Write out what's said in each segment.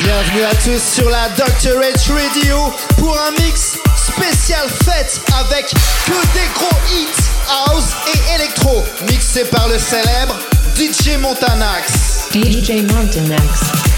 Bienvenue à tous sur la Dr. H Radio pour un mix spécial fête avec que des gros hits house et électro mixé par le célèbre DJ Montanax. DJ Montanax.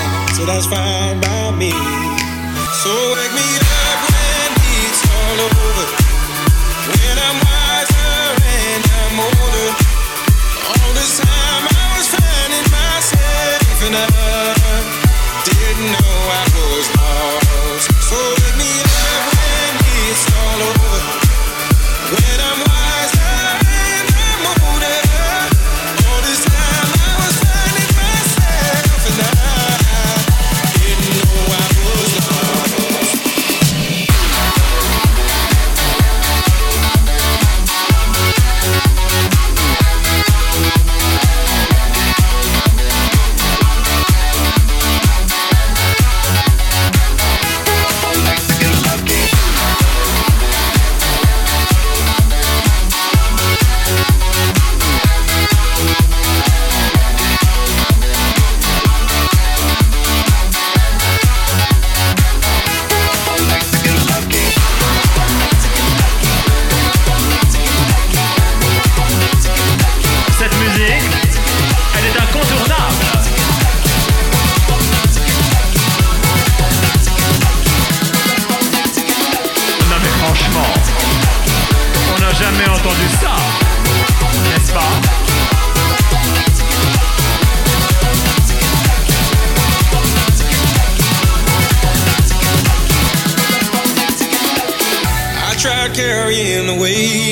so that's fine by me. So wake me up when it's all over,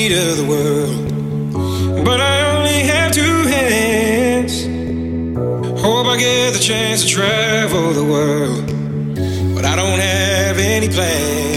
weight of the world, but I only have two hands. Hope I get the chance to travel the world, but I don't have any plans.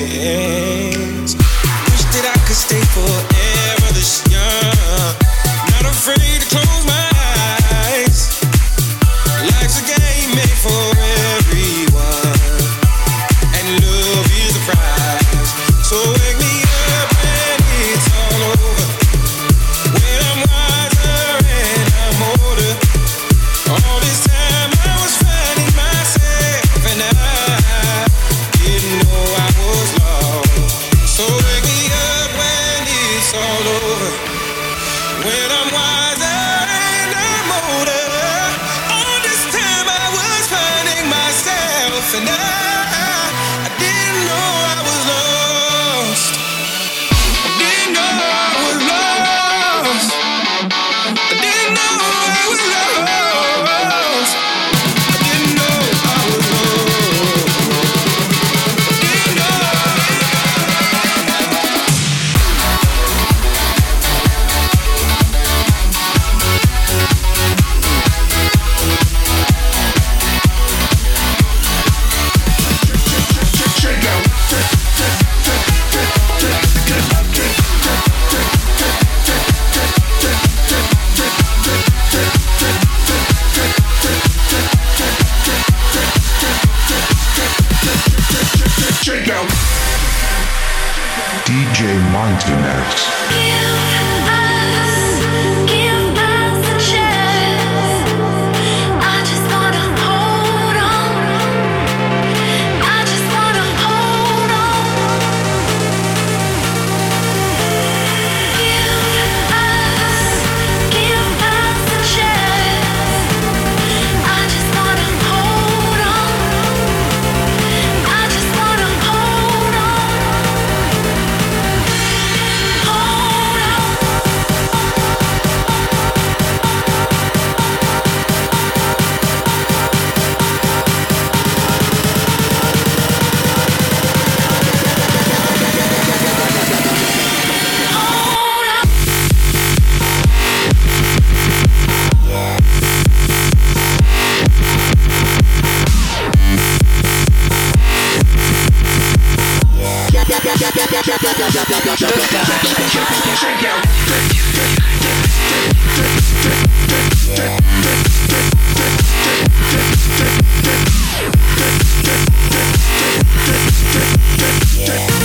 Yeah.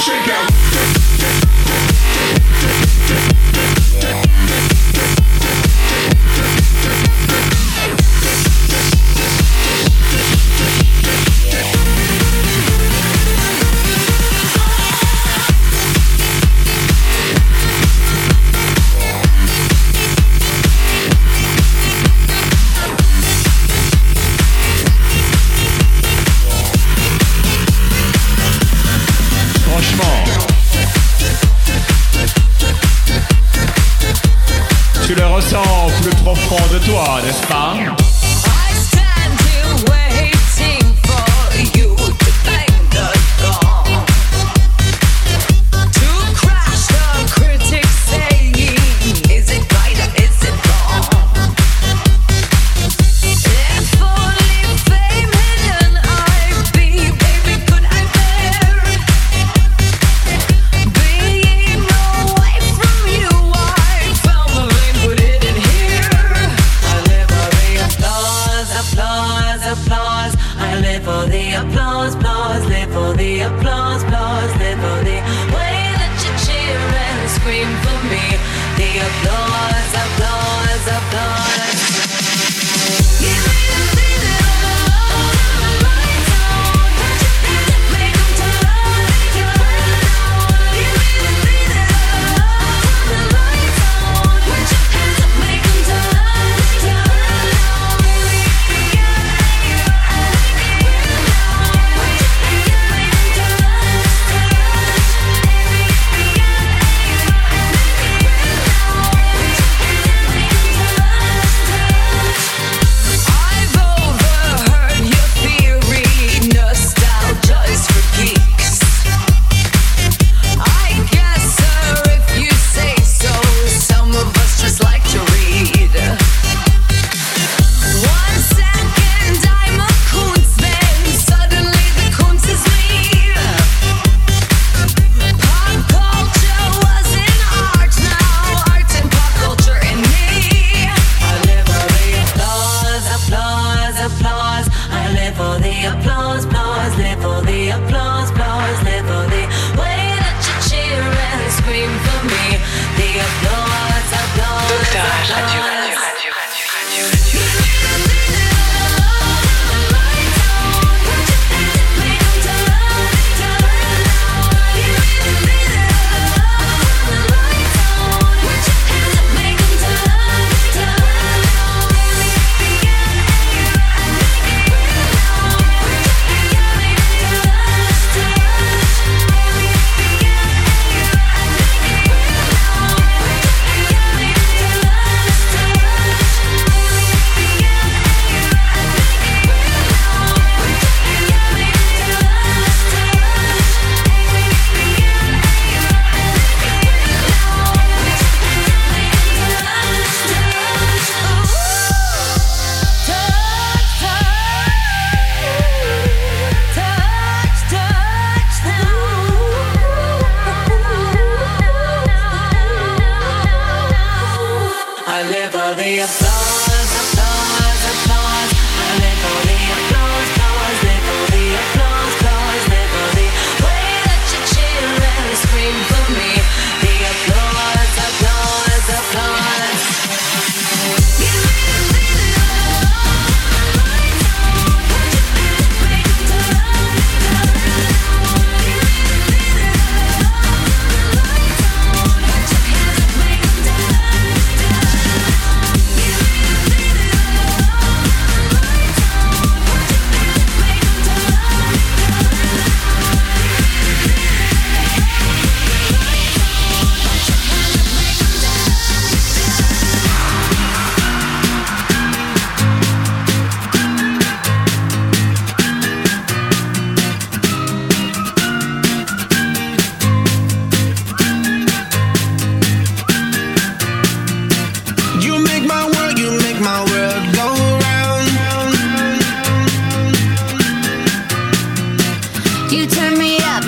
Shake out. de toi, n'est-ce pas we play.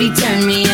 Turn up, me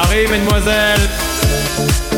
Préparez, mesdemoiselles.